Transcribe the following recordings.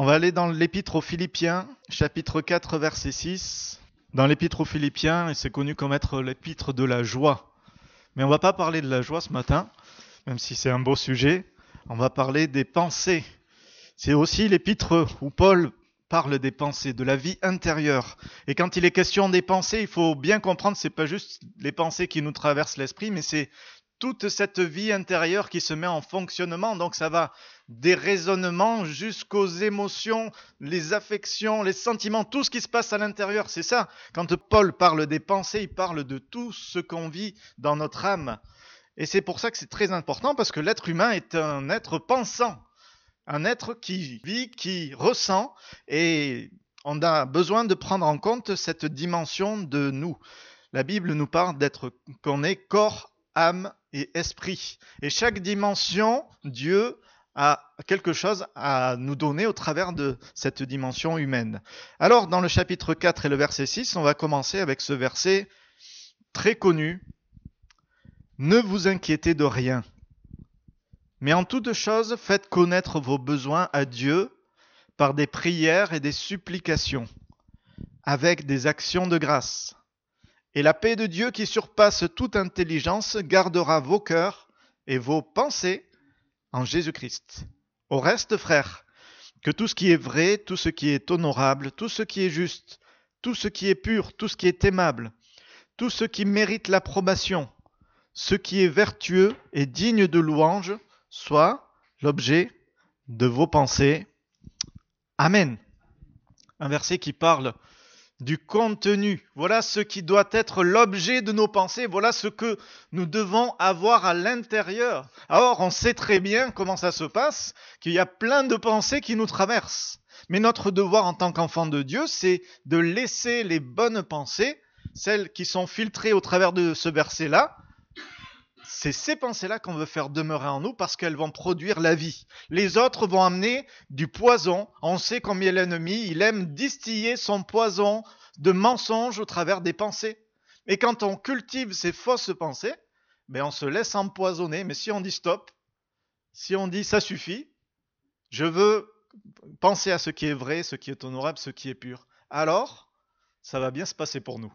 On va aller dans l'épître aux Philippiens, chapitre 4, verset 6. Dans l'épître aux Philippiens, c'est connu comme être l'épître de la joie. Mais on va pas parler de la joie ce matin, même si c'est un beau sujet. On va parler des pensées. C'est aussi l'épître où Paul parle des pensées, de la vie intérieure. Et quand il est question des pensées, il faut bien comprendre, c'est pas juste les pensées qui nous traversent l'esprit, mais c'est toute cette vie intérieure qui se met en fonctionnement. Donc ça va des raisonnements jusqu'aux émotions, les affections, les sentiments, tout ce qui se passe à l'intérieur. C'est ça. Quand Paul parle des pensées, il parle de tout ce qu'on vit dans notre âme. Et c'est pour ça que c'est très important parce que l'être humain est un être pensant un être qui vit, qui ressent, et on a besoin de prendre en compte cette dimension de nous. La Bible nous parle d'être qu'on est corps, âme et esprit. Et chaque dimension, Dieu a quelque chose à nous donner au travers de cette dimension humaine. Alors, dans le chapitre 4 et le verset 6, on va commencer avec ce verset très connu. Ne vous inquiétez de rien. Mais en toute chose, faites connaître vos besoins à Dieu par des prières et des supplications, avec des actions de grâce. Et la paix de Dieu qui surpasse toute intelligence gardera vos cœurs et vos pensées en Jésus-Christ. Au reste, frères, que tout ce qui est vrai, tout ce qui est honorable, tout ce qui est juste, tout ce qui est pur, tout ce qui est aimable, tout ce qui mérite l'approbation, ce qui est vertueux et digne de louange, soit l'objet de vos pensées. Amen. Un verset qui parle du contenu. Voilà ce qui doit être l'objet de nos pensées. Voilà ce que nous devons avoir à l'intérieur. Alors, on sait très bien comment ça se passe, qu'il y a plein de pensées qui nous traversent. Mais notre devoir en tant qu'enfant de Dieu, c'est de laisser les bonnes pensées, celles qui sont filtrées au travers de ce verset-là, c'est ces pensées-là qu'on veut faire demeurer en nous parce qu'elles vont produire la vie. Les autres vont amener du poison. On sait combien l'ennemi, il aime distiller son poison de mensonges au travers des pensées. Et quand on cultive ces fausses pensées, ben on se laisse empoisonner. Mais si on dit stop, si on dit ça suffit, je veux penser à ce qui est vrai, ce qui est honorable, ce qui est pur, alors ça va bien se passer pour nous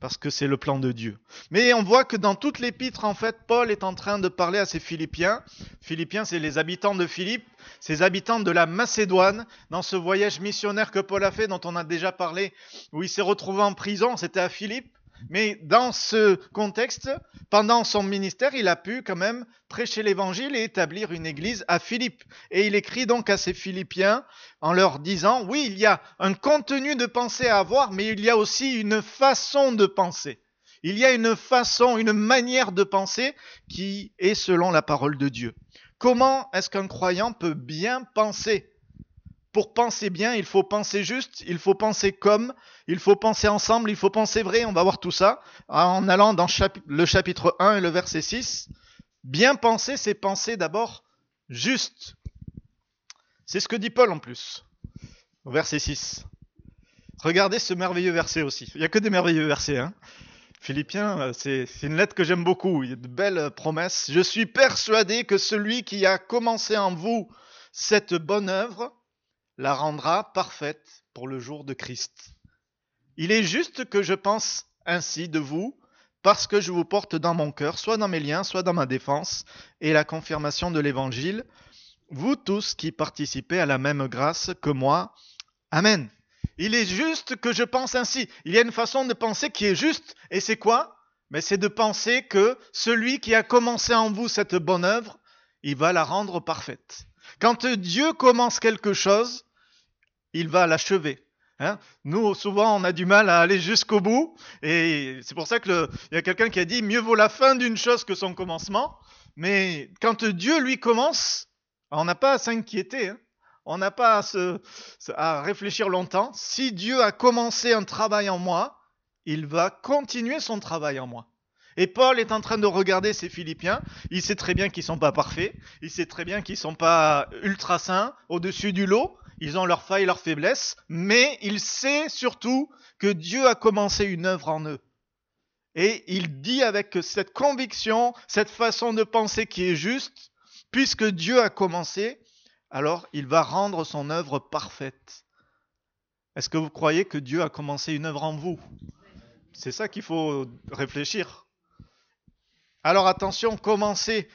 parce que c'est le plan de Dieu. Mais on voit que dans toute l'épître, en fait, Paul est en train de parler à ses Philippiens. Philippiens, c'est les habitants de Philippe, ces habitants de la Macédoine, dans ce voyage missionnaire que Paul a fait, dont on a déjà parlé, où il s'est retrouvé en prison, c'était à Philippe. Mais dans ce contexte, pendant son ministère, il a pu quand même prêcher l'évangile et établir une église à Philippe. Et il écrit donc à ses Philippiens en leur disant, oui, il y a un contenu de pensée à avoir, mais il y a aussi une façon de penser. Il y a une façon, une manière de penser qui est selon la parole de Dieu. Comment est-ce qu'un croyant peut bien penser pour penser bien, il faut penser juste, il faut penser comme, il faut penser ensemble, il faut penser vrai. On va voir tout ça en allant dans le chapitre 1 et le verset 6. Bien penser, c'est penser d'abord juste. C'est ce que dit Paul en plus, au verset 6. Regardez ce merveilleux verset aussi. Il n'y a que des merveilleux versets. Hein Philippiens, euh, c'est une lettre que j'aime beaucoup. Il y a de belles promesses. Je suis persuadé que celui qui a commencé en vous cette bonne œuvre la rendra parfaite pour le jour de Christ. Il est juste que je pense ainsi de vous, parce que je vous porte dans mon cœur, soit dans mes liens, soit dans ma défense, et la confirmation de l'Évangile, vous tous qui participez à la même grâce que moi. Amen. Il est juste que je pense ainsi. Il y a une façon de penser qui est juste, et c'est quoi? Mais c'est de penser que celui qui a commencé en vous cette bonne œuvre, il va la rendre parfaite. Quand Dieu commence quelque chose, il va l'achever. Hein Nous, souvent, on a du mal à aller jusqu'au bout, et c'est pour ça qu'il y a quelqu'un qui a dit mieux vaut la fin d'une chose que son commencement. Mais quand Dieu lui commence, on n'a pas à s'inquiéter, hein on n'a pas à, à réfléchir longtemps. Si Dieu a commencé un travail en moi, il va continuer son travail en moi. Et Paul est en train de regarder ces Philippiens. Il sait très bien qu'ils sont pas parfaits. Il sait très bien qu'ils sont pas ultra saints, au-dessus du lot. Ils ont leurs failles, leurs faiblesses. Mais il sait surtout que Dieu a commencé une œuvre en eux. Et il dit avec cette conviction, cette façon de penser qui est juste, puisque Dieu a commencé, alors il va rendre son œuvre parfaite. Est-ce que vous croyez que Dieu a commencé une œuvre en vous? C'est ça qu'il faut réfléchir. Alors attention, commencer,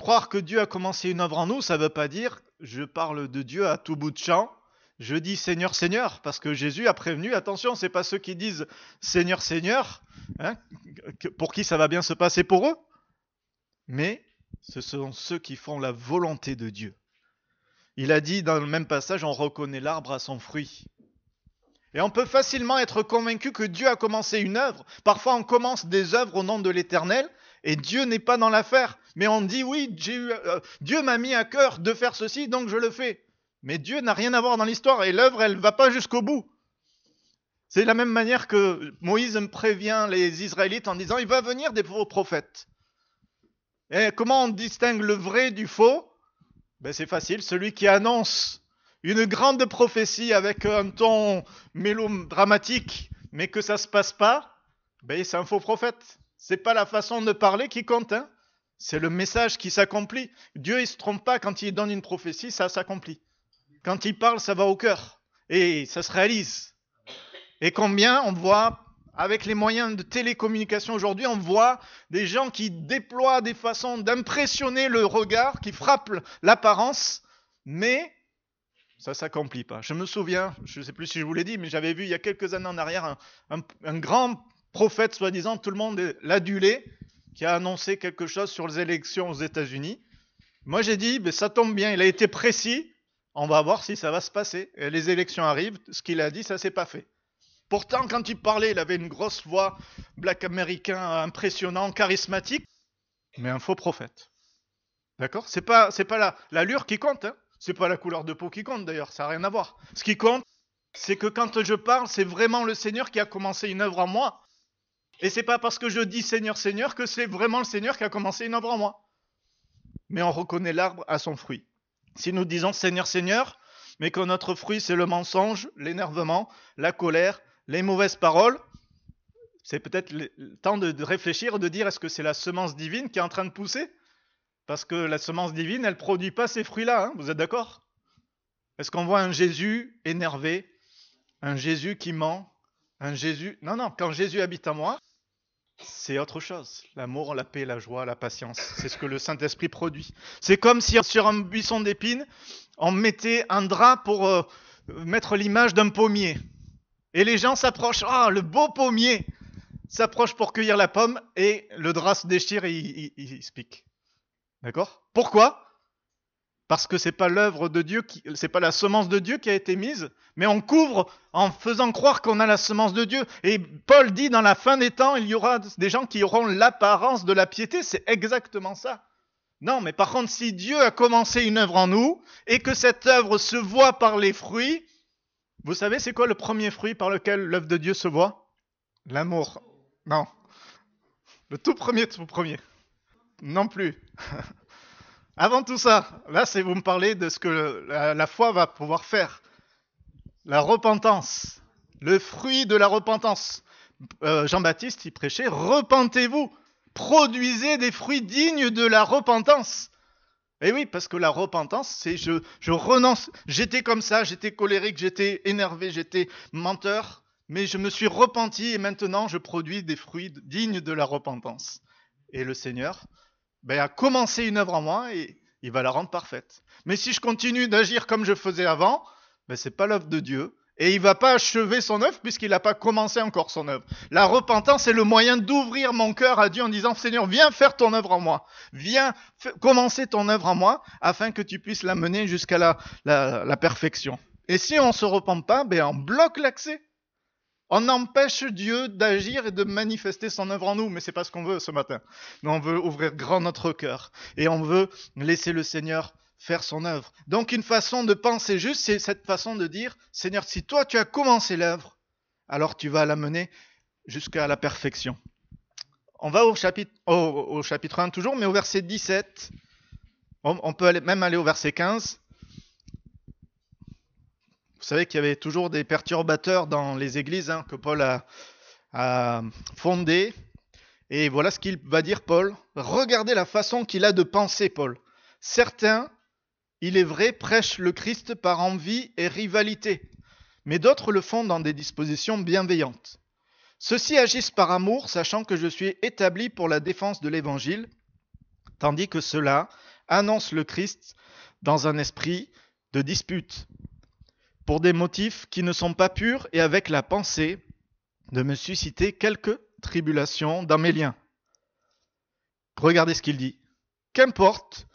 croire que Dieu a commencé une œuvre en nous, ça ne veut pas dire je parle de Dieu à tout bout de champ. Je dis Seigneur, Seigneur, parce que Jésus a prévenu, attention, c'est pas ceux qui disent Seigneur, Seigneur, hein, pour qui ça va bien se passer pour eux, mais ce sont ceux qui font la volonté de Dieu. Il a dit dans le même passage, on reconnaît l'arbre à son fruit. Et on peut facilement être convaincu que Dieu a commencé une œuvre. Parfois on commence des œuvres au nom de l'Éternel et Dieu n'est pas dans l'affaire. Mais on dit oui, euh, Dieu m'a mis à cœur de faire ceci, donc je le fais. Mais Dieu n'a rien à voir dans l'histoire et l'œuvre, elle ne va pas jusqu'au bout. C'est la même manière que Moïse prévient les Israélites en disant il va venir des faux prophètes. Et comment on distingue le vrai du faux? Ben C'est facile, celui qui annonce une grande prophétie avec un ton mélodramatique, mais que ça ne se passe pas, ben c'est un faux prophète. C'est pas la façon de parler qui compte, hein c'est le message qui s'accomplit. Dieu, il se trompe pas quand il donne une prophétie, ça s'accomplit. Quand il parle, ça va au cœur et ça se réalise. Et combien on voit avec les moyens de télécommunication aujourd'hui, on voit des gens qui déploient des façons d'impressionner le regard, qui frappent l'apparence, mais ça s'accomplit pas. Je me souviens, je ne sais plus si je vous l'ai dit, mais j'avais vu il y a quelques années en arrière un, un grand prophète, soi-disant, tout le monde l'adulait, qui a annoncé quelque chose sur les élections aux États-Unis. Moi, j'ai dit, ben, ça tombe bien, il a été précis, on va voir si ça va se passer. Les élections arrivent, ce qu'il a dit, ça s'est pas fait. Pourtant, quand il parlait, il avait une grosse voix, black américain, impressionnant, charismatique, mais un faux prophète. D'accord? C'est pas, c'est pas l'allure qui compte, hein c'est pas la couleur de peau qui compte d'ailleurs, ça n'a rien à voir. Ce qui compte, c'est que quand je parle, c'est vraiment le Seigneur qui a commencé une œuvre en moi. Et c'est pas parce que je dis Seigneur, Seigneur que c'est vraiment le Seigneur qui a commencé une œuvre en moi. Mais on reconnaît l'arbre à son fruit. Si nous disons Seigneur, Seigneur, mais que notre fruit c'est le mensonge, l'énervement, la colère, les mauvaises paroles, c'est peut-être le temps de réfléchir, de dire est-ce que c'est la semence divine qui est en train de pousser? Parce que la semence divine, elle produit pas ces fruits-là, hein, vous êtes d'accord? Est-ce qu'on voit un Jésus énervé, un Jésus qui ment, un Jésus... Non, non, quand Jésus habite en moi, c'est autre chose. L'amour, la paix, la joie, la patience. C'est ce que le Saint-Esprit produit. C'est comme si sur un buisson d'épines, on mettait un drap pour euh, mettre l'image d'un pommier. Et les gens s'approchent. Ah, le beau pommier s'approche pour cueillir la pomme et le drap se déchire et il, il se pique. D'accord? Pourquoi? Parce que c'est pas l'œuvre de Dieu, qui, c'est pas la semence de Dieu qui a été mise, mais on couvre en faisant croire qu'on a la semence de Dieu. Et Paul dit dans la fin des temps, il y aura des gens qui auront l'apparence de la piété, c'est exactement ça. Non, mais par contre, si Dieu a commencé une œuvre en nous et que cette œuvre se voit par les fruits, vous savez, c'est quoi le premier fruit par lequel l'œuvre de Dieu se voit? L'amour. Non. Le tout premier, tout premier. Non plus. Avant tout ça, là, c'est vous me parlez de ce que la, foi va pouvoir faire. La repentance, le fruit de la repentance. Euh, Jean-Baptiste, il prêchait, repentez-vous, produisez des fruits dignes de la repentance. Et eh oui, parce que la repentance, c'est je, je renonce. J'étais comme ça, j'étais colérique, j'étais énervé, j'étais menteur, mais je me suis repenti et maintenant je produis des fruits dignes de la repentance. Et le Seigneur, ben, a commencé une œuvre en moi et il va la rendre parfaite. Mais si je continue d'agir comme je faisais avant, ben, ce n'est pas l'œuvre de Dieu. Et il va pas achever son œuvre puisqu'il n'a pas commencé encore son œuvre. La repentance est le moyen d'ouvrir mon cœur à Dieu en disant Seigneur, viens faire ton œuvre en moi. Viens commencer ton œuvre en moi afin que tu puisses la mener jusqu'à la, perfection. Et si on se repent pas, ben on bloque l'accès. On empêche Dieu d'agir et de manifester son œuvre en nous, mais c'est pas ce qu'on veut ce matin. On veut ouvrir grand notre cœur et on veut laisser le Seigneur faire son œuvre. Donc une façon de penser juste, c'est cette façon de dire, Seigneur, si toi tu as commencé l'œuvre, alors tu vas la mener jusqu'à la perfection. On va au chapitre, au, chapitre 1 toujours, mais au verset 17. On, peut même aller au verset 15. Vous savez qu'il y avait toujours des perturbateurs dans les églises hein, que Paul a, a fondées. Et voilà ce qu'il va dire Paul. Regardez la façon qu'il a de penser Paul. Certains il est vrai, prêchent le Christ par envie et rivalité, mais d'autres le font dans des dispositions bienveillantes. Ceux-ci agissent par amour, sachant que je suis établi pour la défense de l'Évangile, tandis que ceux-là annoncent le Christ dans un esprit de dispute, pour des motifs qui ne sont pas purs et avec la pensée de me susciter quelques tribulations dans mes liens. Regardez ce qu'il dit. Qu'importe,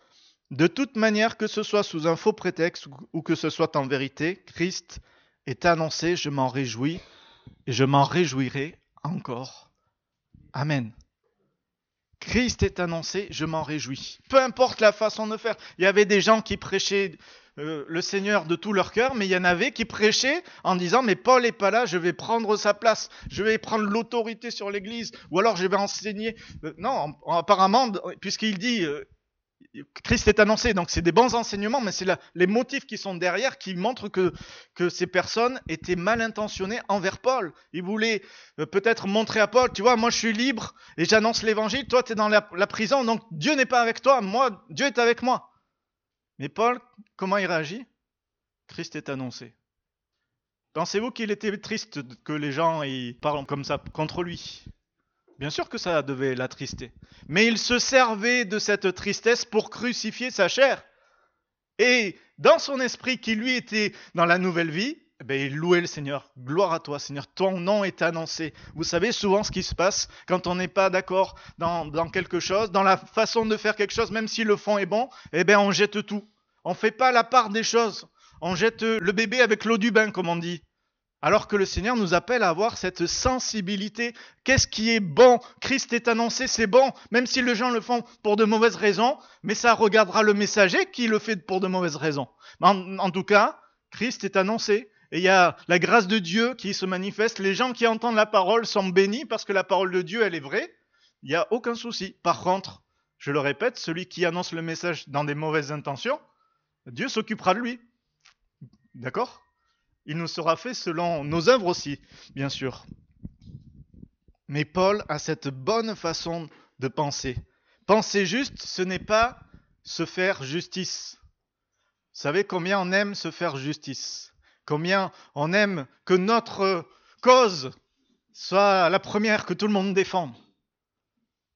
de toute manière que ce soit sous un faux prétexte ou que ce soit en vérité, Christ est annoncé, je m'en réjouis et je m'en réjouirai encore. Amen. Christ est annoncé, je m'en réjouis. Peu importe la façon de faire. Il y avait des gens qui prêchaient euh, le Seigneur de tout leur cœur, mais il y en avait qui prêchaient en disant mais Paul n'est pas là, je vais prendre sa place, je vais prendre l'autorité sur l'Église, ou alors je vais enseigner. Euh, non, apparemment, puisqu'il dit euh, Christ est annoncé, donc c'est des bons enseignements, mais c'est les motifs qui sont derrière qui montrent que, ces personnes étaient mal intentionnées envers Paul. Ils voulaient peut-être montrer à Paul, tu vois, moi je suis libre et j'annonce l'évangile, toi tu es dans la prison, donc Dieu n'est pas avec toi, moi, Dieu est avec moi. Mais Paul, comment il réagit? Christ est annoncé. Pensez-vous qu'il était triste que les gens parlent comme ça contre lui? Bien sûr que ça devait l'attrister. Mais il se servait de cette tristesse pour crucifier sa chair. Et dans son esprit qui lui était dans la nouvelle vie, eh ben, il louait le Seigneur. Gloire à toi, Seigneur. Ton nom est annoncé. Vous savez souvent ce qui se passe quand on n'est pas d'accord dans, quelque chose, dans la façon de faire quelque chose, même si le fond est bon, eh bien, on jette tout. On ne fait pas la part des choses. On jette le bébé avec l'eau du bain, comme on dit. Alors que le Seigneur nous appelle à avoir cette sensibilité. Qu'est-ce qui est bon? Christ est annoncé, c'est bon, même si les gens le font pour de mauvaises raisons, mais ça regardera le messager qui le fait pour de mauvaises raisons. En, tout cas, Christ est annoncé et il y a la grâce de Dieu qui se manifeste. Les gens qui entendent la parole sont bénis parce que la parole de Dieu, elle est vraie. Il n'y a aucun souci. Par contre, je le répète, celui qui annonce le message dans des mauvaises intentions, Dieu s'occupera de lui. D'accord? Il nous sera fait selon nos œuvres aussi, bien sûr. Mais Paul a cette bonne façon de penser. Penser juste, ce n'est pas se faire justice. Vous savez combien on aime se faire justice? Combien on aime que notre cause soit la première que tout le monde défende.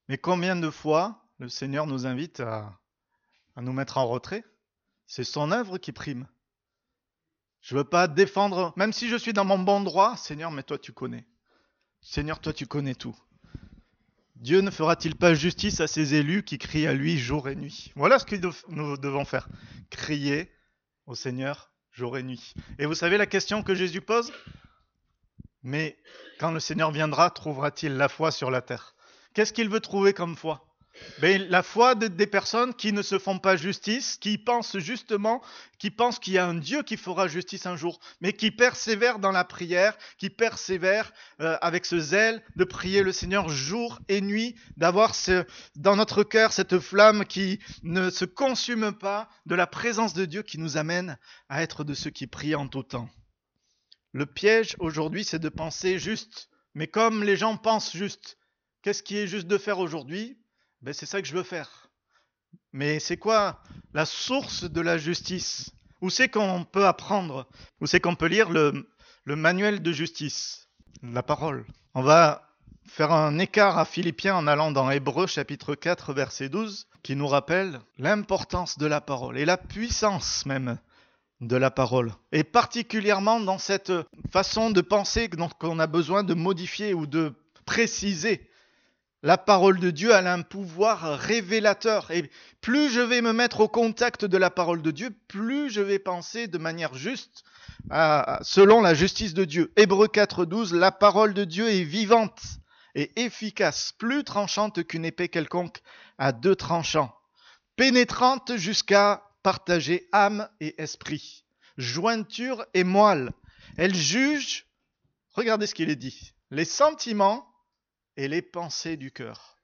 Mais combien de fois le Seigneur nous invite à, nous mettre en retrait? C'est son œuvre qui prime. Je ne veux pas défendre, même si je suis dans mon bon droit, Seigneur, mais toi tu connais. Seigneur, toi tu connais tout. Dieu ne fera-t-il pas justice à ses élus qui crient à lui jour et nuit? Voilà ce que nous devons faire. Crier au Seigneur jour et nuit. Et vous savez la question que Jésus pose? Mais quand le Seigneur viendra, trouvera-t-il la foi sur la terre? Qu'est-ce qu'il veut trouver comme foi? La foi des personnes qui ne se font pas justice, qui pensent justement, qui pensent qu'il y a un Dieu qui fera justice un jour, mais qui persévèrent dans la prière, qui persévèrent euh, avec ce zèle de prier le Seigneur jour et nuit, d'avoir dans notre cœur cette flamme qui ne se consume pas de la présence de Dieu qui nous amène à être de ceux qui prient en tout temps. Le piège aujourd'hui, c'est de penser juste, mais comme les gens pensent juste, qu'est-ce qui est juste de faire aujourd'hui? Ben, c'est ça que je veux faire. Mais c'est quoi la source de la justice? Où c'est qu'on peut apprendre? Où c'est qu'on peut lire le, le manuel de justice? La parole. On va faire un écart à Philippiens en allant dans Hébreu chapitre 4 verset 12 qui nous rappelle l'importance de la parole et la puissance même de la parole. Et particulièrement dans cette façon de penser qu'on a besoin de modifier ou de préciser la parole de Dieu a un pouvoir révélateur. Et plus je vais me mettre au contact de la parole de Dieu, plus je vais penser de manière juste selon la justice de Dieu. Hébreu 4.12, la parole de Dieu est vivante et efficace, plus tranchante qu'une épée quelconque à deux tranchants, pénétrante jusqu'à partager âme et esprit, jointure et moelle. Elle juge, regardez ce qu'il est dit, les sentiments et les pensées du cœur.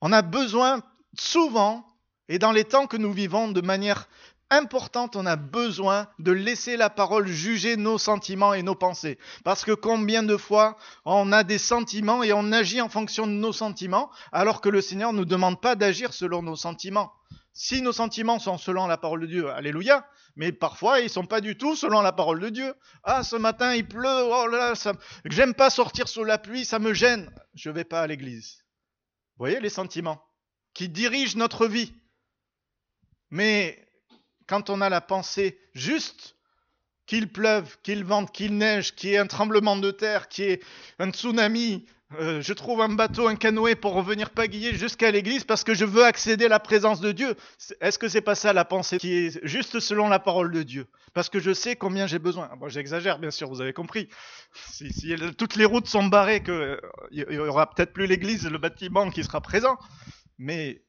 On a besoin souvent, et dans les temps que nous vivons de manière importante, on a besoin de laisser la parole juger nos sentiments et nos pensées. Parce que combien de fois on a des sentiments et on agit en fonction de nos sentiments, alors que le Seigneur ne nous demande pas d'agir selon nos sentiments. Si nos sentiments sont selon la parole de Dieu, alléluia, mais parfois ils sont pas du tout selon la parole de Dieu. Ah, ce matin il pleut, oh là là, ça... j'aime pas sortir sous la pluie, ça me gêne. Je vais pas à l'église. Vous voyez les sentiments qui dirigent notre vie. Mais quand on a la pensée juste, qu'il pleuve, qu'il vente, qu'il neige, qu'il y ait un tremblement de terre, qu'il y ait un tsunami, euh, je trouve un bateau, un canoë pour revenir pagayer jusqu'à l'église parce que je veux accéder à la présence de Dieu. Est-ce que c'est pas ça la pensée qui est juste selon la parole de Dieu? Parce que je sais combien j'ai besoin. J'exagère bien sûr, vous avez compris. Si, si toutes les routes sont barrées, que il y aura peut-être plus l'église, le bâtiment qui sera présent. Mais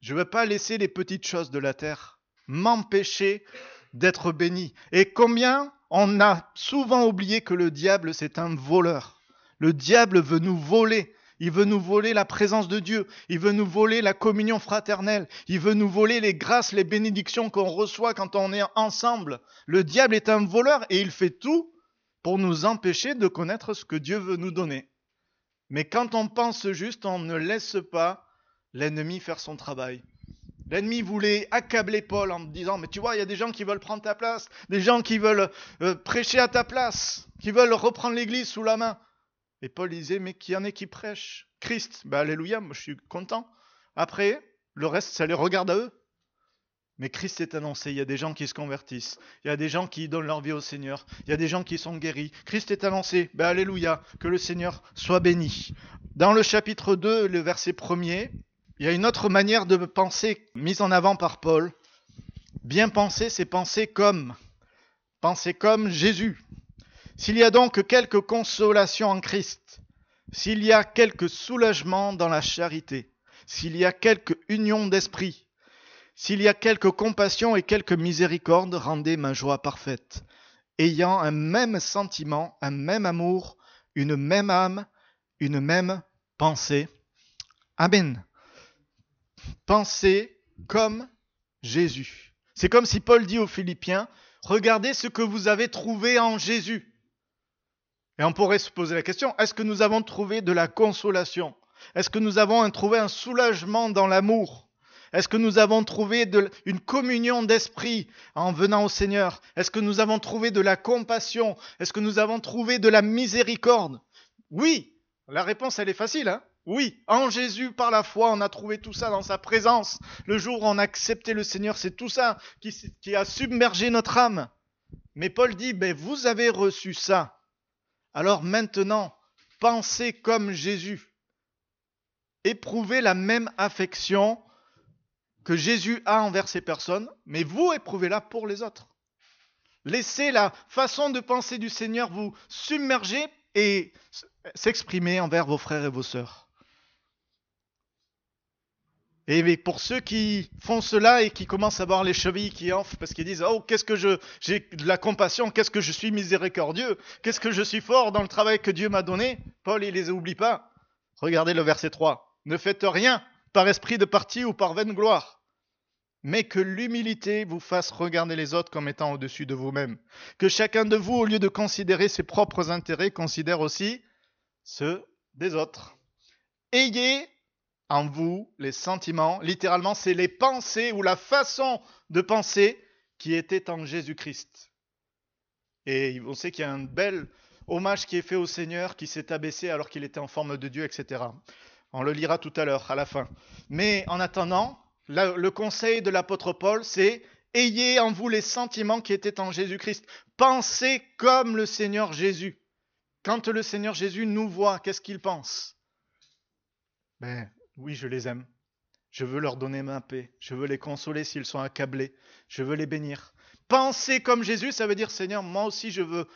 je ne veux pas laisser les petites choses de la terre m'empêcher d'être béni. Et combien on a souvent oublié que le diable, c'est un voleur. Le diable veut nous voler. Il veut nous voler la présence de Dieu. Il veut nous voler la communion fraternelle. Il veut nous voler les grâces, les bénédictions qu'on reçoit quand on est ensemble. Le diable est un voleur et il fait tout pour nous empêcher de connaître ce que Dieu veut nous donner. Mais quand on pense juste, on ne laisse pas l'ennemi faire son travail. L'ennemi voulait accabler Paul en disant, mais tu vois, il y a des gens qui veulent prendre ta place, des gens qui veulent euh, prêcher à ta place, qui veulent reprendre l'église sous la main. Et Paul disait, mais qui en est qui prêche Christ. Ben, alléluia, moi je suis content. Après, le reste, ça les regarde à eux. Mais Christ est annoncé, il y a des gens qui se convertissent, il y a des gens qui donnent leur vie au Seigneur, il y a des gens qui sont guéris. Christ est annoncé, ben alléluia, que le Seigneur soit béni. Dans le chapitre 2, le verset 1er, il y a une autre manière de penser mise en avant par Paul. Bien penser, c'est penser comme. Penser comme Jésus. S'il y a donc quelque consolation en Christ, s'il y a quelque soulagement dans la charité, s'il y a quelque union d'esprit, s'il y a quelque compassion et quelque miséricorde, rendez ma joie parfaite, ayant un même sentiment, un même amour, une même âme, une même pensée. Amen pensez comme Jésus. C'est comme si Paul dit aux Philippiens, regardez ce que vous avez trouvé en Jésus. Et on pourrait se poser la question, est-ce que nous avons trouvé de la consolation? Est-ce que nous avons trouvé un soulagement dans l'amour? Est-ce que nous avons trouvé une communion d'esprit en venant au Seigneur? Est-ce que nous avons trouvé de la compassion? Est-ce que nous avons trouvé de la miséricorde? Oui, la réponse elle est facile. Hein? Oui, en Jésus, par la foi, on a trouvé tout ça dans sa présence. Le jour où on a accepté le Seigneur, c'est tout ça qui, a submergé notre âme. Mais Paul dit, ben, vous avez reçu ça. Alors maintenant, pensez comme Jésus. Éprouvez la même affection que Jésus a envers ces personnes, mais vous éprouvez-la pour les autres. Laissez la façon de penser du Seigneur vous submerger et s'exprimer envers vos frères et vos sœurs. Et pour ceux qui font cela et qui commencent à avoir les chevilles qui enflent parce qu'ils disent Oh, qu'est-ce que je. J'ai de la compassion, qu'est-ce que je suis miséricordieux, qu'est-ce que je suis fort dans le travail que Dieu m'a donné, Paul, il les oublie pas. Regardez le verset 3. Ne faites rien par esprit de parti ou par vaine gloire, mais que l'humilité vous fasse regarder les autres comme étant au-dessus de vous-même. Que chacun de vous, au lieu de considérer ses propres intérêts, considère aussi ceux des autres. Ayez en vous les sentiments, littéralement c'est les pensées ou la façon de penser qui était en Jésus-Christ. Et on sait qu'il y a un bel hommage qui est fait au Seigneur qui s'est abaissé alors qu'il était en forme de Dieu, etc. On le lira tout à l'heure, à la fin. Mais en attendant, le conseil de l'apôtre Paul, c'est Ayez en vous les sentiments qui étaient en Jésus-Christ. Pensez comme le Seigneur Jésus. Quand le Seigneur Jésus nous voit, qu'est-ce qu'il pense? Ben, oui, je les aime. Je veux leur donner ma paix. Je veux les consoler s'ils sont accablés. Je veux les bénir. Penser comme Jésus, ça veut dire Seigneur, moi aussi je veux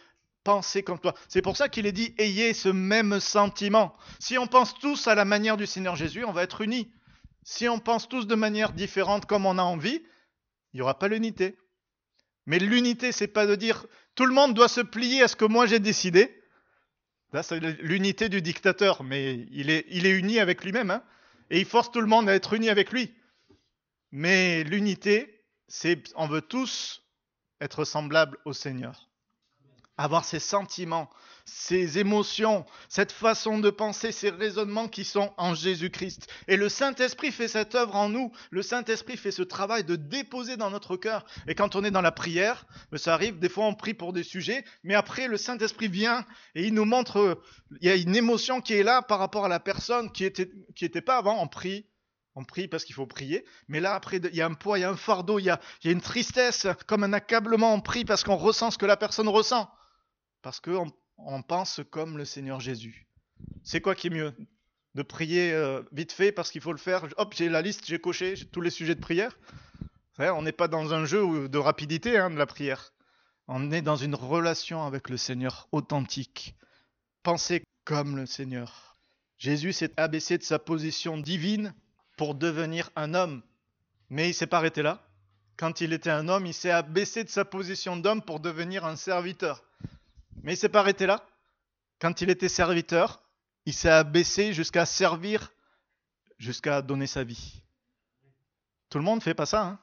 penser comme toi. C'est pour ça qu'il est dit ayez ce même sentiment. Si on pense tous à la manière du Seigneur Jésus, on va être unis. Si on pense tous de manière différente comme on a envie, il n'y aura pas l'unité. Mais l'unité, c'est pas de dire tout le monde doit se plier à ce que moi j'ai décidé. Là, c'est l'unité du dictateur, mais il est, uni avec lui-même. Hein et il force tout le monde à être uni avec lui. Mais l'unité, c'est on veut tous être semblables au Seigneur. Avoir ces sentiments ces émotions, cette façon de penser, ces raisonnements qui sont en Jésus-Christ. Et le Saint-Esprit fait cette œuvre en nous. Le Saint-Esprit fait ce travail de déposer dans notre cœur. Et quand on est dans la prière, ben, ça arrive, des fois on prie pour des sujets, mais après le Saint-Esprit vient et il nous montre, il y a une émotion qui est là par rapport à la personne qui était, qui était pas avant, on prie, on prie parce qu'il faut prier. Mais là, après, il y a un poids, il y a un fardeau, il y a, il y a une tristesse, comme un accablement. On prie parce qu'on ressent ce que la personne ressent. Parce qu'on on pense comme le Seigneur Jésus. C'est quoi qui est mieux? De prier euh, vite fait parce qu'il faut le faire. Hop, j'ai la liste, j'ai coché tous les sujets de prière? On n'est pas dans un jeu de rapidité hein, de la prière. On est dans une relation avec le Seigneur authentique. Pensez comme le Seigneur. Jésus s'est abaissé de sa position divine pour devenir un homme. Mais il s'est pas arrêté là. Quand il était un homme, il s'est abaissé de sa position d'homme pour devenir un serviteur. Mais il s'est pas arrêté là. Quand il était serviteur, il s'est abaissé jusqu'à servir, jusqu'à donner sa vie. Tout le monde ne fait pas ça. Hein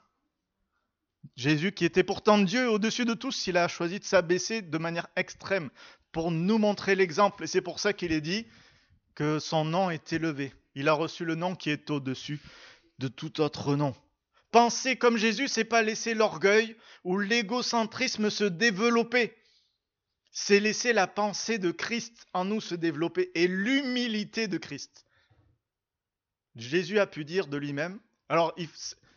Jésus, qui était pourtant Dieu au-dessus de tous, il a choisi de s'abaisser de manière extrême pour nous montrer l'exemple. Et c'est pour ça qu'il est dit que son nom est élevé. Il a reçu le nom qui est au-dessus de tout autre nom. Penser comme Jésus, c'est pas laisser l'orgueil ou l'égocentrisme se développer c'est laisser la pensée de Christ en nous se développer et l'humilité de Christ. Jésus a pu dire de lui-même, alors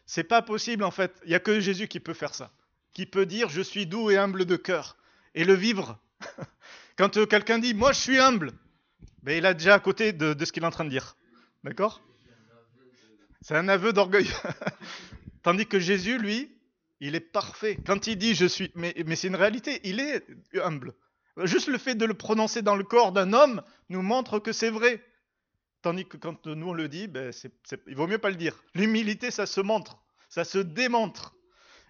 c'est pas possible en fait, il n'y a que Jésus qui peut faire ça, qui peut dire je suis doux et humble de cœur et le vivre. Quand euh, quelqu'un dit moi je suis humble, ben, il a déjà à côté de, ce qu'il est en train de dire. D'accord? C'est un aveu d'orgueil. Tandis que Jésus, lui, il est parfait. Quand il dit je suis, mais, mais c'est une réalité, il est humble. Juste le fait de le prononcer dans le corps d'un homme nous montre que c'est vrai. Tandis que quand nous on le dit, ben, il vaut mieux pas le dire. L'humilité, ça se montre, ça se démontre.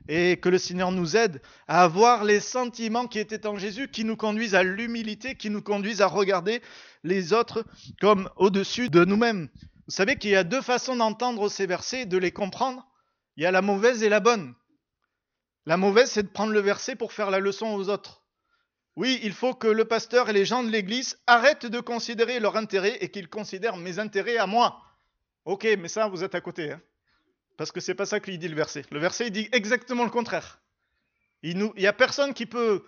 Et que le Seigneur nous aide à avoir les sentiments qui étaient en Jésus, qui nous conduisent à l'humilité, qui nous conduisent à regarder les autres comme au-dessus de nous-mêmes. Vous savez qu'il y a deux façons d'entendre ces versets, de les comprendre. Il y a la mauvaise et la bonne. La mauvaise, c'est de prendre le verset pour faire la leçon aux autres. Oui, il faut que le pasteur et les gens de l'Église arrêtent de considérer leur intérêt et qu'ils considèrent mes intérêts à moi. Ok, mais ça, vous êtes à côté. Hein Parce que c'est pas ça qu'il dit le verset. Le verset, dit exactement le contraire. Il n'y a personne qui peut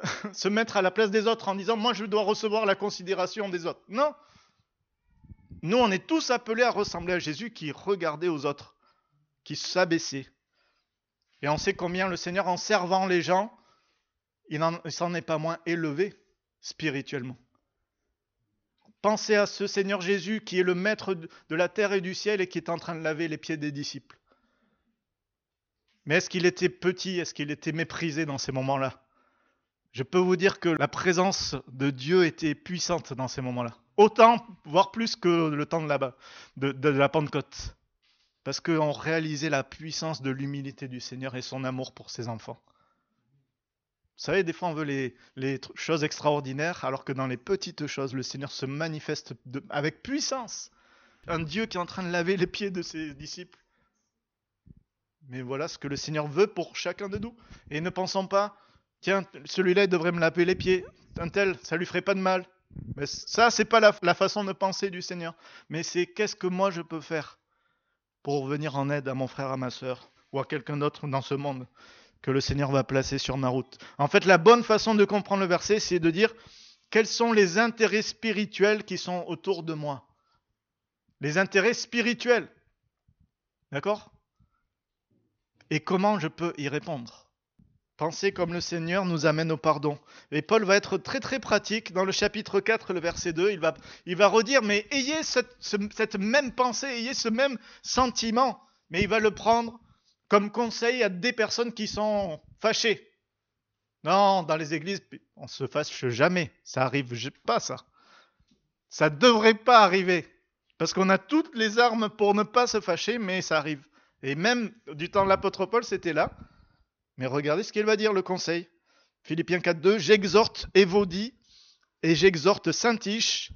se mettre à la place des autres en disant moi je dois recevoir la considération des autres. Non. Nous, on est tous appelés à ressembler à Jésus qui regardait aux autres, qui s'abaissait, et on sait combien le Seigneur, en servant les gens, il s'en est pas moins élevé spirituellement. Pensez à ce Seigneur Jésus qui est le maître de la terre et du ciel et qui est en train de laver les pieds des disciples. Mais est-ce qu'il était petit? Est-ce qu'il était méprisé dans ces moments-là? Je peux vous dire que la présence de Dieu était puissante dans ces moments-là. Autant, voire plus que le temps de, là-bas, de, de la Pentecôte parce qu'on réalisait la puissance de l'humilité du Seigneur et son amour pour ses enfants. Vous savez, des fois on veut les, choses extraordinaires, alors que dans les petites choses, le Seigneur se manifeste avec puissance. Un Dieu qui est en train de laver les pieds de ses disciples. Mais voilà ce que le Seigneur veut pour chacun de nous. Et ne pensons pas, tiens, celui-là devrait me laver les pieds, un tel, ça lui ferait pas de mal. Mais ça, c'est pas la façon de penser du Seigneur. Mais c'est qu'est-ce que moi je peux faire pour venir en aide à mon frère, à ma soeur ou à quelqu'un d'autre dans ce monde que le Seigneur va placer sur ma route. En fait, la bonne façon de comprendre le verset, c'est de dire quels sont les intérêts spirituels qui sont autour de moi? Les intérêts spirituels. D'accord? Et comment je peux y répondre? Penser comme le Seigneur nous amène au pardon. Et Paul va être très très pratique dans le chapitre 4, le verset 2. Il va, redire, mais ayez cette même pensée, ayez ce même sentiment. Mais il va le prendre comme conseil à des personnes qui sont fâchées. Non, dans les églises, on se fâche jamais. Ça arrive pas, ça. Ça devrait pas arriver. Parce qu'on a toutes les armes pour ne pas se fâcher, mais ça arrive. Et même du temps de l'apôtre Paul, c'était là. Mais regardez ce qu'il va dire, le conseil. Philippiens 4.2, j'exhorte Évodie et j'exhorte Saint-Tiche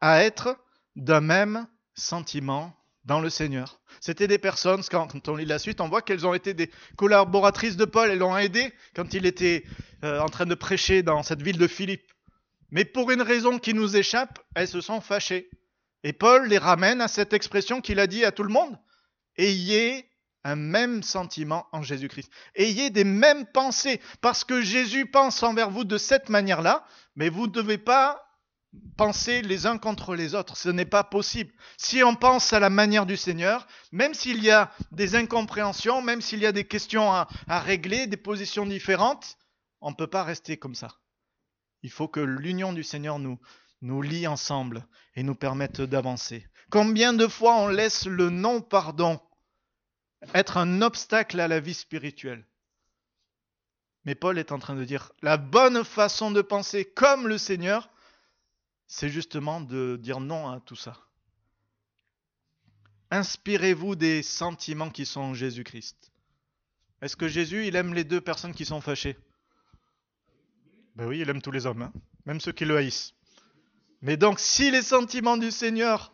à être d'un même sentiment dans le Seigneur. C'était des personnes, quand on lit la suite, on voit qu'elles ont été des collaboratrices de Paul, elles l'ont aidé quand il était euh, en train de prêcher dans cette ville de Philippe. Mais pour une raison qui nous échappe, elles se sont fâchées. Et Paul les ramène à cette expression qu'il a dit à tout le monde. Ayez un même sentiment en Jésus-Christ. Ayez des mêmes pensées, parce que Jésus pense envers vous de cette manière-là, mais vous ne devez pas penser les uns contre les autres. Ce n'est pas possible. Si on pense à la manière du Seigneur, même s'il y a des incompréhensions, même s'il y a des questions à, régler, des positions différentes, on ne peut pas rester comme ça. Il faut que l'union du Seigneur nous, nous lie ensemble et nous permette d'avancer. Combien de fois on laisse le non-pardon être un obstacle à la vie spirituelle? Mais Paul est en train de dire, la bonne façon de penser comme le Seigneur, c'est justement de dire non à tout ça. Inspirez-vous des sentiments qui sont en Jésus-Christ. Est-ce que Jésus, il aime les deux personnes qui sont fâchées? Ben oui, il aime tous les hommes, hein même ceux qui le haïssent. Mais donc, si les sentiments du Seigneur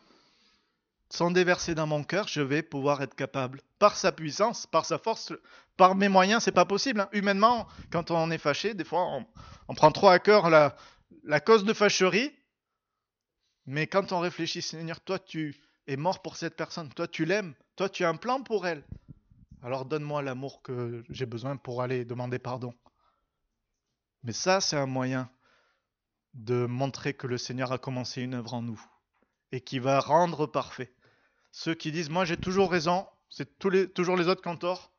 sont déversés dans mon cœur, je vais pouvoir être capable, par sa puissance, par sa force, par mes moyens, c'est pas possible. Hein. Humainement, quand on est fâché, des fois, on, prend trop à cœur la cause de fâcherie. Mais quand on réfléchit, Seigneur, toi, tu es mort pour cette personne, toi, tu l'aimes, toi, tu as un plan pour elle. Alors donne-moi l'amour que j'ai besoin pour aller demander pardon. Mais ça, c'est un moyen de montrer que le Seigneur a commencé une œuvre en nous et qui va rendre parfait. Ceux qui disent moi j'ai toujours raison, c'est toujours les autres qui ont tort,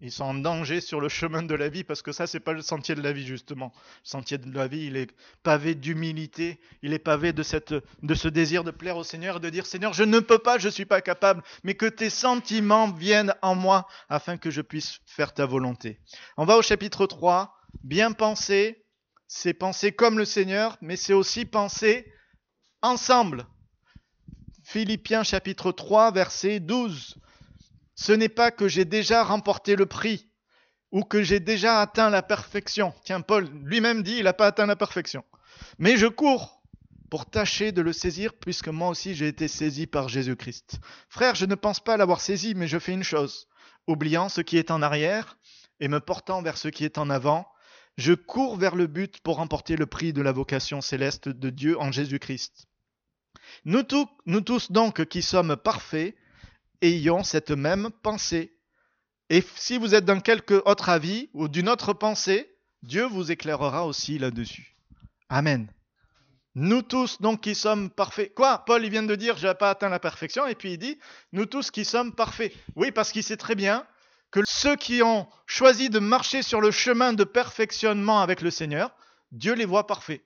ils sont en danger sur le chemin de la vie parce que ça c'est pas le sentier de la vie justement. Le sentier de la vie, il est pavé d'humilité, il est pavé de de ce désir de plaire au Seigneur et de dire Seigneur, je ne peux pas, je suis pas capable, mais que tes sentiments viennent en moi afin que je puisse faire ta volonté. On va au chapitre 3, bien penser, c'est penser comme le Seigneur, mais c'est aussi penser ensemble. Philippiens chapitre 3, verset 12. Ce n'est pas que j'ai déjà remporté le prix ou que j'ai déjà atteint la perfection. Tiens, Paul lui-même dit, il n'a pas atteint la perfection. Mais je cours pour tâcher de le saisir, puisque moi aussi j'ai été saisi par Jésus-Christ. Frère, je ne pense pas l'avoir saisi, mais je fais une chose. Oubliant ce qui est en arrière et me portant vers ce qui est en avant, je cours vers le but pour remporter le prix de la vocation céleste de Dieu en Jésus-Christ. Nous, nous, tous donc qui sommes parfaits, ayons cette même pensée. Et si vous êtes dans quelque autre avis ou d'une autre pensée, Dieu vous éclairera aussi là-dessus. Amen. Nous tous donc qui sommes parfaits. Quoi? Paul il vient de dire j'ai pas atteint la perfection et puis il dit nous tous qui sommes parfaits. Oui parce qu'il sait très bien que ceux qui ont choisi de marcher sur le chemin de perfectionnement avec le Seigneur, Dieu les voit parfaits.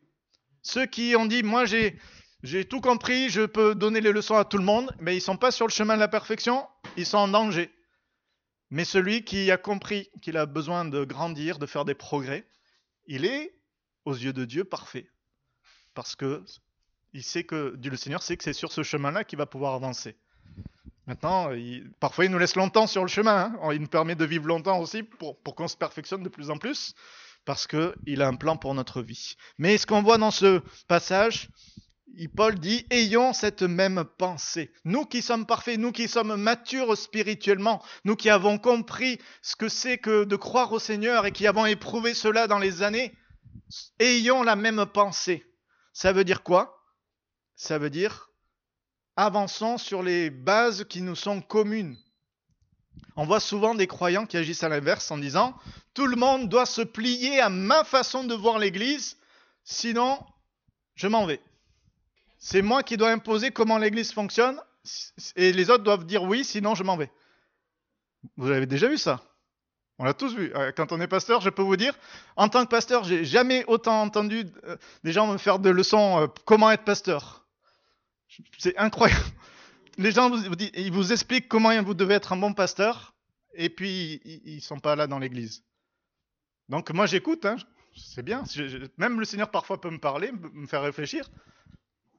Ceux qui ont dit, moi j'ai, j'ai tout compris, je peux donner les leçons à tout le monde, mais ils sont pas sur le chemin de la perfection, ils sont en danger. Mais celui qui a compris qu'il a besoin de grandir, de faire des progrès, il est, aux yeux de Dieu, parfait. Parce que il sait que le Seigneur sait que c'est sur ce chemin-là qu'il va pouvoir avancer. Maintenant, parfois il nous laisse longtemps sur le chemin. Hein. Il nous permet de vivre longtemps aussi pour, pour qu'on se perfectionne de plus en plus, parce qu'il a un plan pour notre vie. Mais ce qu'on voit dans ce passage, Paul dit, ayons cette même pensée. Nous qui sommes parfaits, nous qui sommes matures spirituellement, nous qui avons compris ce que c'est que de croire au Seigneur et qui avons éprouvé cela dans les années, ayons la même pensée. Ça veut dire quoi? Ça veut dire avançons sur les bases qui nous sont communes. On voit souvent des croyants qui agissent à l'inverse en disant tout le monde doit se plier à ma façon de voir l'Église, sinon je m'en vais. C'est moi qui dois imposer comment l'Église fonctionne et les autres doivent dire oui, sinon je m'en vais. Vous avez déjà vu ça? On l'a tous vu. Euh, quand on est pasteur, je peux vous dire, en tant que pasteur, j'ai jamais autant entendu euh, des gens me faire de leçons euh, comment être pasteur. C'est incroyable. Les gens vous, ils vous expliquent comment vous devez être un bon pasteur, et puis ils ne sont pas là dans l'église. Donc moi j'écoute, hein, c'est bien. même le Seigneur parfois peut me parler, me faire réfléchir,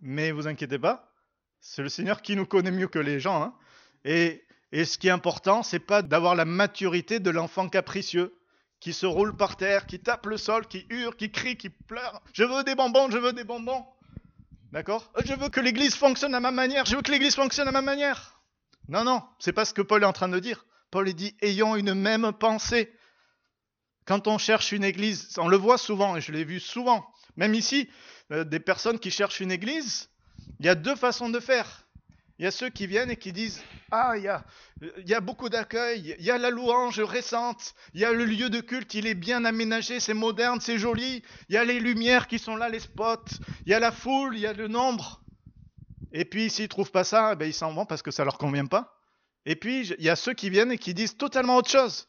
mais vous inquiétez pas, c'est le Seigneur qui nous connaît mieux que les gens. Hein. Et, et ce qui est important, c'est pas d'avoir la maturité de l'enfant capricieux qui se roule par terre, qui tape le sol, qui hurle, qui crie, qui pleure. Je veux des bonbons, je veux des bonbons. D'accord? Je veux que l'Église fonctionne à ma manière. Je veux que l'Église fonctionne à ma manière. Non, non, c'est pas ce que Paul est en train de dire. Paul dit ayons une même pensée. Quand on cherche une église, on le voit souvent, et je l'ai vu souvent, même ici, euh, des personnes qui cherchent une église, il y a deux façons de faire. Il y a ceux qui viennent et qui disent Ah, il y a, beaucoup d'accueil, il y a la louange récente, il y a le lieu de culte, il est bien aménagé, c'est moderne, c'est joli, il y a les lumières qui sont là, les spots, il y a la foule, il y a le nombre. Et puis s'ils ne trouvent pas ça, ben, ils s'en vont parce que ça ne leur convient pas. Et puis il y a ceux qui viennent et qui disent totalement autre chose.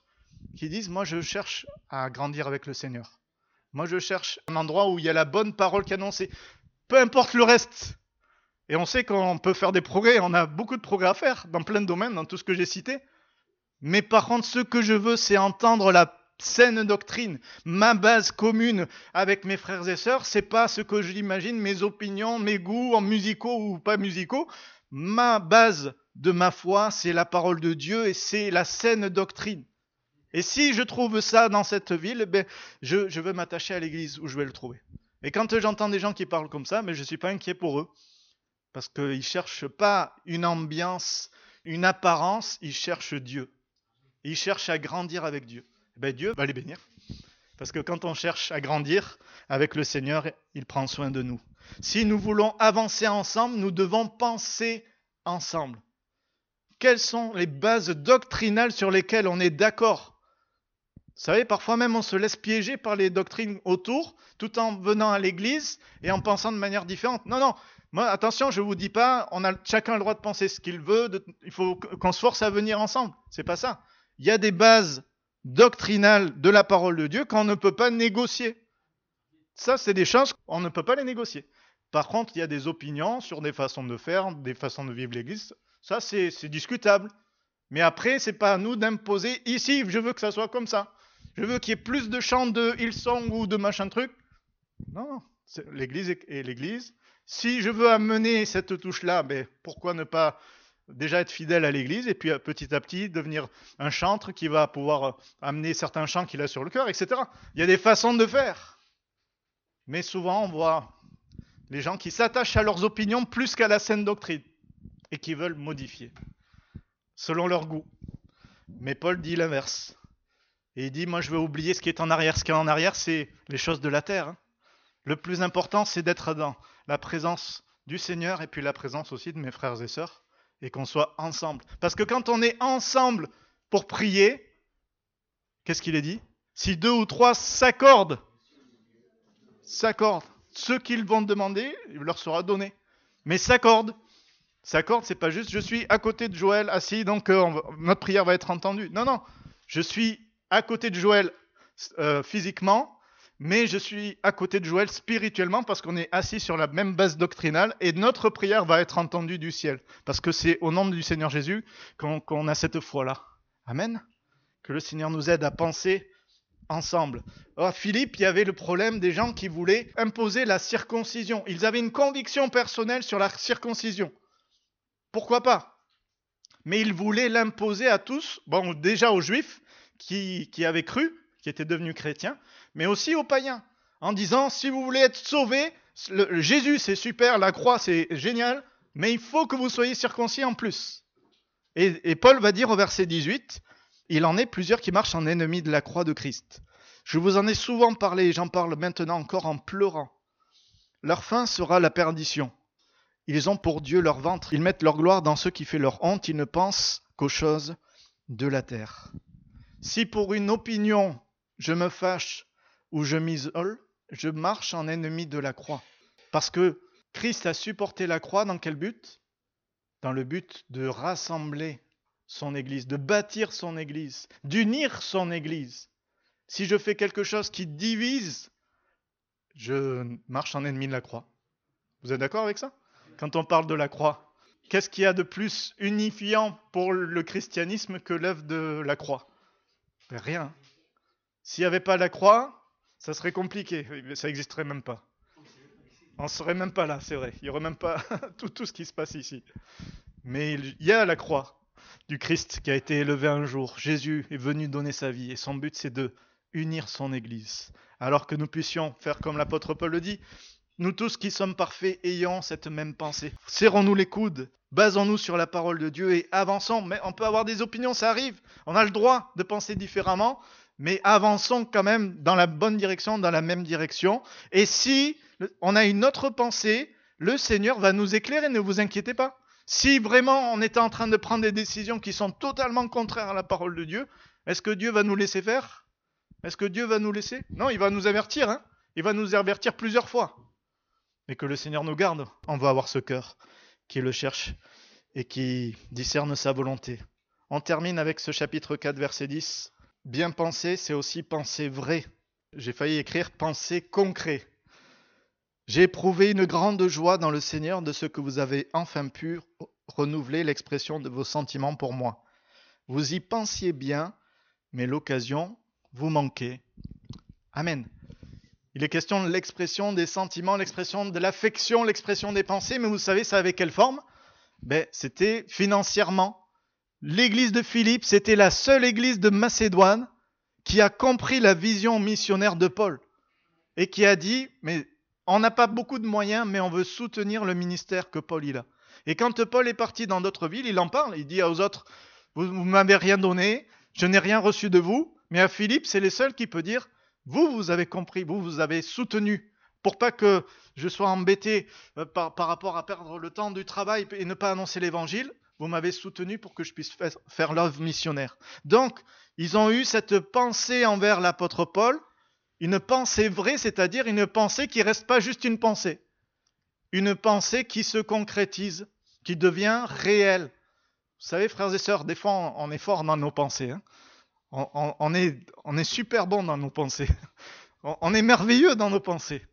Qui disent Moi je cherche à grandir avec le Seigneur. Moi je cherche un endroit où il y a la bonne parole qui annoncée. Peu importe le reste. Et on sait qu'on peut faire des progrès, on a beaucoup de progrès à faire dans plein de domaines, dans tout ce que j'ai cité. Mais par contre, ce que je veux, c'est entendre la saine doctrine, ma base commune avec mes frères et sœurs, c'est pas ce que j'imagine, mes opinions, mes goûts en musicaux ou pas musicaux. Ma base de ma foi, c'est la parole de Dieu et c'est la saine doctrine. Et si je trouve ça dans cette ville, ben, je, veux m'attacher à l'église où je vais le trouver. Et quand j'entends des gens qui parlent comme ça, ben, je ne suis pas inquiet pour eux. Parce qu'ils ne cherchent pas une ambiance, une apparence, ils cherchent Dieu. Ils cherchent à grandir avec Dieu. Ben, Dieu va les bénir. Parce que quand on cherche à grandir avec le Seigneur, il prend soin de nous. Si nous voulons avancer ensemble, nous devons penser ensemble. Quelles sont les bases doctrinales sur lesquelles on est d'accord savez, parfois même on se laisse piéger par les doctrines autour, tout en venant à l'église et en pensant de manière différente. Non, non, moi, attention, je vous dis pas, on a chacun le droit de penser ce qu'il veut, il faut qu'on se force à venir ensemble. C'est pas ça. Il y a des bases doctrinales de la parole de Dieu qu'on ne peut pas négocier. Ça, c'est des choses qu'on ne peut pas les négocier. Par contre, il y a des opinions sur des façons de faire, des façons de vivre l'Église. Ça, c'est discutable. Mais après, c'est pas à nous d'imposer ici, je veux que ça soit comme ça. Je veux qu'il y ait plus de chants de Hillsong ou de machin truc. Non, l'Église est l'Église. Si je veux amener cette touche-là, ben, pourquoi ne pas déjà être fidèle à l'Église et puis euh, petit à petit devenir un chantre qui va pouvoir euh, amener certains chants qu'il a sur le cœur, etc. Il y a des façons de faire. Mais souvent, on voit les gens qui s'attachent à leurs opinions plus qu'à la saine doctrine et qui veulent modifier selon leur goût. Mais Paul dit l'inverse. Et il dit, moi je veux oublier ce qui est en arrière. Ce qui est en arrière, c'est les choses de la terre. Hein. Le plus important, c'est d'être dans la présence du Seigneur et puis la présence aussi de mes frères et sœurs et qu'on soit ensemble. Parce que quand on est ensemble pour prier, qu'est-ce qu'il est dit? Si deux ou trois s'accordent, s'accordent, ce qu'ils vont demander, il leur sera donné. Mais s'accordent. S'accordent, c'est pas juste je suis à côté de Joël assis, donc euh, notre prière va être entendue. Non, non. Je suis à côté de Joël euh, physiquement, mais je suis à côté de Joël spirituellement parce qu'on est assis sur la même base doctrinale et notre prière va être entendue du ciel. Parce que c'est au nom du Seigneur Jésus qu'on a cette foi-là. Amen. Que le Seigneur nous aide à penser ensemble. À Philippe, il y avait le problème des gens qui voulaient imposer la circoncision. Ils avaient une conviction personnelle sur la circoncision. Pourquoi pas? Mais ils voulaient l'imposer à tous, bon, déjà aux Juifs qui, qui avaient cru, qui étaient devenus chrétiens, mais aussi aux païens, en disant, si vous voulez être sauvés, Jésus c'est super, la croix c'est génial, mais il faut que vous soyez circoncis en plus. Et, Paul va dire au verset 18, il en est plusieurs qui marchent en ennemis de la croix de Christ. Je vous en ai souvent parlé et j'en parle maintenant encore en pleurant. Leur fin sera la perdition. Ils ont pour Dieu leur ventre, ils mettent leur gloire dans ce qui fait leur honte, ils ne pensent qu'aux choses de la terre. Si pour une opinion je me fâche ou je m'isole, je marche en ennemi de la croix. Parce que Christ a supporté la croix dans quel but? Dans le but de rassembler son Église, de bâtir son Église, d'unir son Église. Si je fais quelque chose qui divise, je marche en ennemi de la croix. Vous êtes d'accord avec ça? Quand on parle de la croix, qu'est-ce qu'il y a de plus unifiant pour le christianisme que l'œuvre de la croix? Rien. S'il n'y avait pas la croix, ça serait compliqué. Ça n'existerait même pas. On ne serait même pas là, c'est vrai. Il n'y aurait même pas tout, tout ce qui se passe ici. Mais il y a la croix du Christ qui a été élevé un jour. Jésus est venu donner sa vie et son but c'est de unir son Église. Alors que nous puissions faire comme l'apôtre Paul le dit, nous tous qui sommes parfaits ayons cette même pensée. Serrons-nous les coudes, basons-nous sur la parole de Dieu et avançons. Mais on peut avoir des opinions, ça arrive. On a le droit de penser différemment, mais avançons quand même dans la bonne direction, dans la même direction. Et si on a une autre pensée, le Seigneur va nous éclairer, ne vous inquiétez pas. Si vraiment on était en train de prendre des décisions qui sont totalement contraires à la parole de Dieu, est-ce que Dieu va nous laisser faire? Est-ce que Dieu va nous laisser? Non, il va nous avertir. Hein il va nous avertir plusieurs fois. Mais que le Seigneur nous garde, on va avoir ce cœur qui le cherche et qui discerne sa volonté. On termine avec ce chapitre 4, verset 10. Bien penser, c'est aussi penser vrai. J'ai failli écrire penser concret. J'ai éprouvé une grande joie dans le Seigneur de ce que vous avez enfin pu renouveler l'expression de vos sentiments pour moi. Vous y pensiez bien, mais l'occasion vous manquait. Amen. Il est question de l'expression des sentiments, l'expression de l'affection, l'expression des pensées, mais vous savez, ça avait quelle forme? Ben, C'était financièrement. L'église de Philippe, c'était la seule église de Macédoine qui a compris la vision missionnaire de Paul et qui a dit, mais on n'a pas beaucoup de moyens, mais on veut soutenir le ministère que Paul a. Et quand Paul est parti dans d'autres villes, il en parle, il dit aux autres, vous ne m'avez rien donné, je n'ai rien reçu de vous, mais à Philippe, c'est les seuls qui peut dire, vous, vous avez compris, vous, vous avez soutenu, pour pas que je sois embêté euh, par, rapport à perdre le temps du travail et ne pas annoncer l'évangile, vous m'avez soutenu pour que je puisse faire l'œuvre missionnaire. Donc, ils ont eu cette pensée envers l'apôtre Paul, une pensée vraie, c'est-à-dire une pensée qui reste pas juste une pensée, une pensée qui se concrétise, qui devient réelle. Vous savez, frères et sœurs, des fois on est fort dans nos pensées. Hein on, est, super bon dans nos pensées. On, est merveilleux dans nos pensées.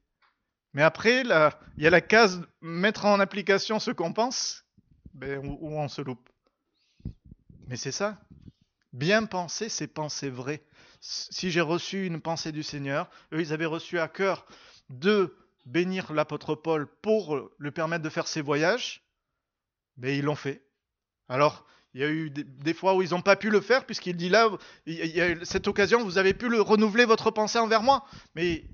Mais après, il y a la case mettre en application ce qu'on pense, ben, où, on se loupe. Mais c'est ça. Bien penser, c'est penser vrai. Si j'ai reçu une pensée du Seigneur, eux, ils avaient reçu à cœur de bénir l'apôtre Paul pour lui permettre de faire ses voyages, mais ben, ils l'ont fait. Alors, il y a eu des, fois où ils n'ont pas pu le faire, puisqu'il dit là, il y a cette occasion, vous avez pu le, renouveler votre pensée envers moi. Mais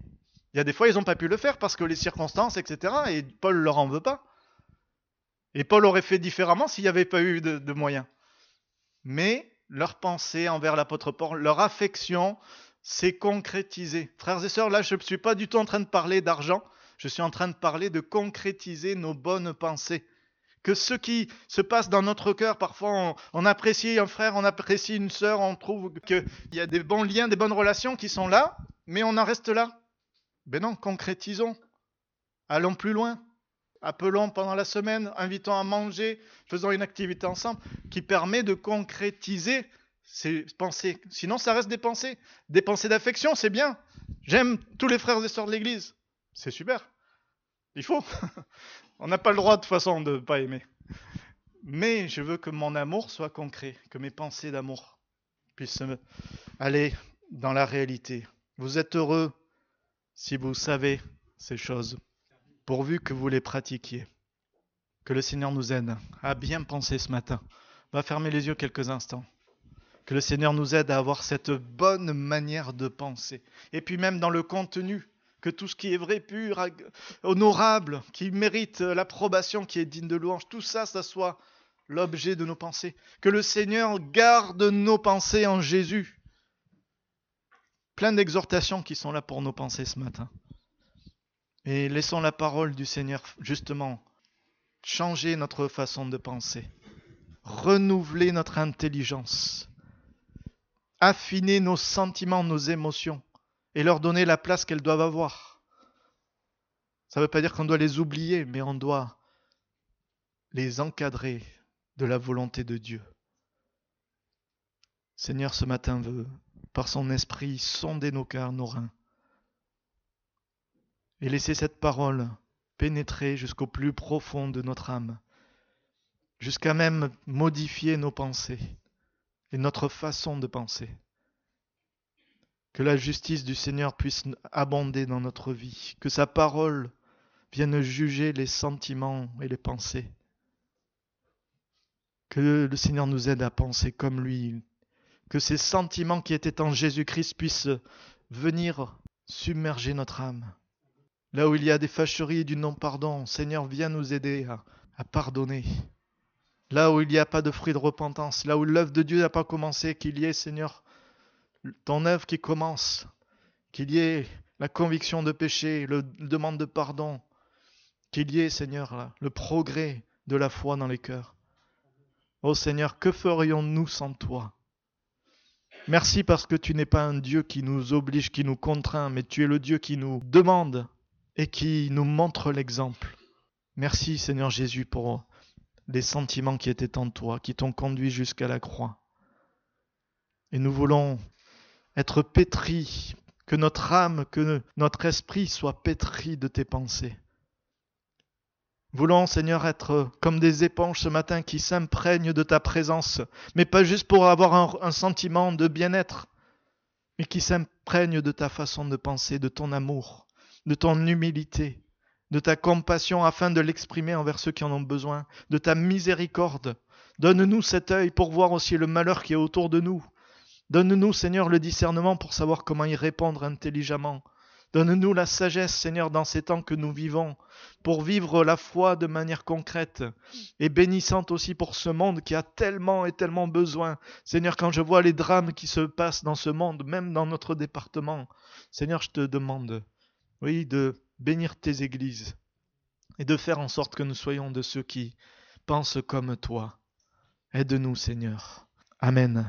il y a des fois, ils n'ont pas pu le faire parce que les circonstances, etc. Et Paul leur en veut pas. Et Paul aurait fait différemment s'il n'y avait pas eu de moyens. Mais leur pensée envers l'apôtre Paul, leur affection s'est concrétisée. Frères et sœurs, là, je ne suis pas du tout en train de parler d'argent. Je suis en train de parler de concrétiser nos bonnes pensées que ce qui se passe dans notre cœur, parfois on, apprécie un frère, on apprécie une sœur, on trouve qu'il y a des bons liens, des bonnes relations qui sont là, mais on en reste là. Ben non, concrétisons. Allons plus loin. Appelons pendant la semaine, invitons à manger, faisons une activité ensemble qui permet de concrétiser ces pensées. Sinon, ça reste des pensées. Des pensées d'affection, c'est bien. J'aime tous les frères et sœurs de l'Église. C'est super. Il faut. On n'a pas le droit de toute façon de ne pas aimer. Mais je veux que mon amour soit concret, que mes pensées d'amour puissent aller dans la réalité. Vous êtes heureux si vous savez ces choses, pourvu que vous les pratiquiez. Que le Seigneur nous aide à bien penser ce matin. On va fermer les yeux quelques instants. Que le Seigneur nous aide à avoir cette bonne manière de penser. Et puis même dans le contenu que tout ce qui est vrai, pur, honorable, qui mérite l'approbation, qui est digne de louange, tout ça, ça soit l'objet de nos pensées. Que le Seigneur garde nos pensées en Jésus. Plein d'exhortations qui sont là pour nos pensées ce matin. Et laissons la parole du Seigneur justement changer notre façon de penser, renouveler notre intelligence, affiner nos sentiments, nos émotions et leur donner la place qu'elles doivent avoir. Ça ne veut pas dire qu'on doit les oublier, mais on doit les encadrer de la volonté de Dieu. Seigneur, ce matin veut, par son esprit, sonder nos cœurs, nos reins, et laisser cette parole pénétrer jusqu'au plus profond de notre âme, jusqu'à même modifier nos pensées et notre façon de penser. Que la justice du Seigneur puisse abonder dans notre vie, que sa parole vienne juger les sentiments et les pensées. Que le Seigneur nous aide à penser comme lui, que ces sentiments qui étaient en Jésus-Christ puissent venir submerger notre âme. Là où il y a des fâcheries et du non-pardon, Seigneur, viens nous aider à, pardonner. Là où il n'y a pas de fruit de repentance, là où l'œuvre de Dieu n'a pas commencé, qu'il y ait, Seigneur, ton œuvre qui commence, qu'il y ait la conviction de péché, le demande de pardon, qu'il y ait, Seigneur, le progrès de la foi dans les cœurs. Ô Seigneur, que ferions-nous sans toi? Merci parce que tu n'es pas un Dieu qui nous oblige, qui nous contraint, mais tu es le Dieu qui nous demande et qui nous montre l'exemple. Merci Seigneur Jésus pour les sentiments qui étaient en toi, qui t'ont conduit jusqu'à la croix. Et nous voulons être pétris, que notre âme, que notre esprit soit pétri de tes pensées. Voulons, Seigneur, être comme des éponges ce matin qui s'imprègnent de ta présence, mais pas juste pour avoir un, un sentiment de bien-être, mais qui s'imprègnent de ta façon de penser, de ton amour, de ton humilité, de ta compassion afin de l'exprimer envers ceux qui en ont besoin, de ta miséricorde. Donne-nous cet œil pour voir aussi le malheur qui est autour de nous. Donne-nous, Seigneur, le discernement pour savoir comment y répondre intelligemment. Donne-nous la sagesse, Seigneur, dans ces temps que nous vivons, pour vivre la foi de manière concrète et bénissante aussi pour ce monde qui a tellement et tellement besoin. Seigneur, quand je vois les drames qui se passent dans ce monde, même dans notre département, Seigneur, je te demande, oui, de bénir tes églises et de faire en sorte que nous soyons de ceux qui pensent comme toi. Aide-nous, Seigneur. Amen.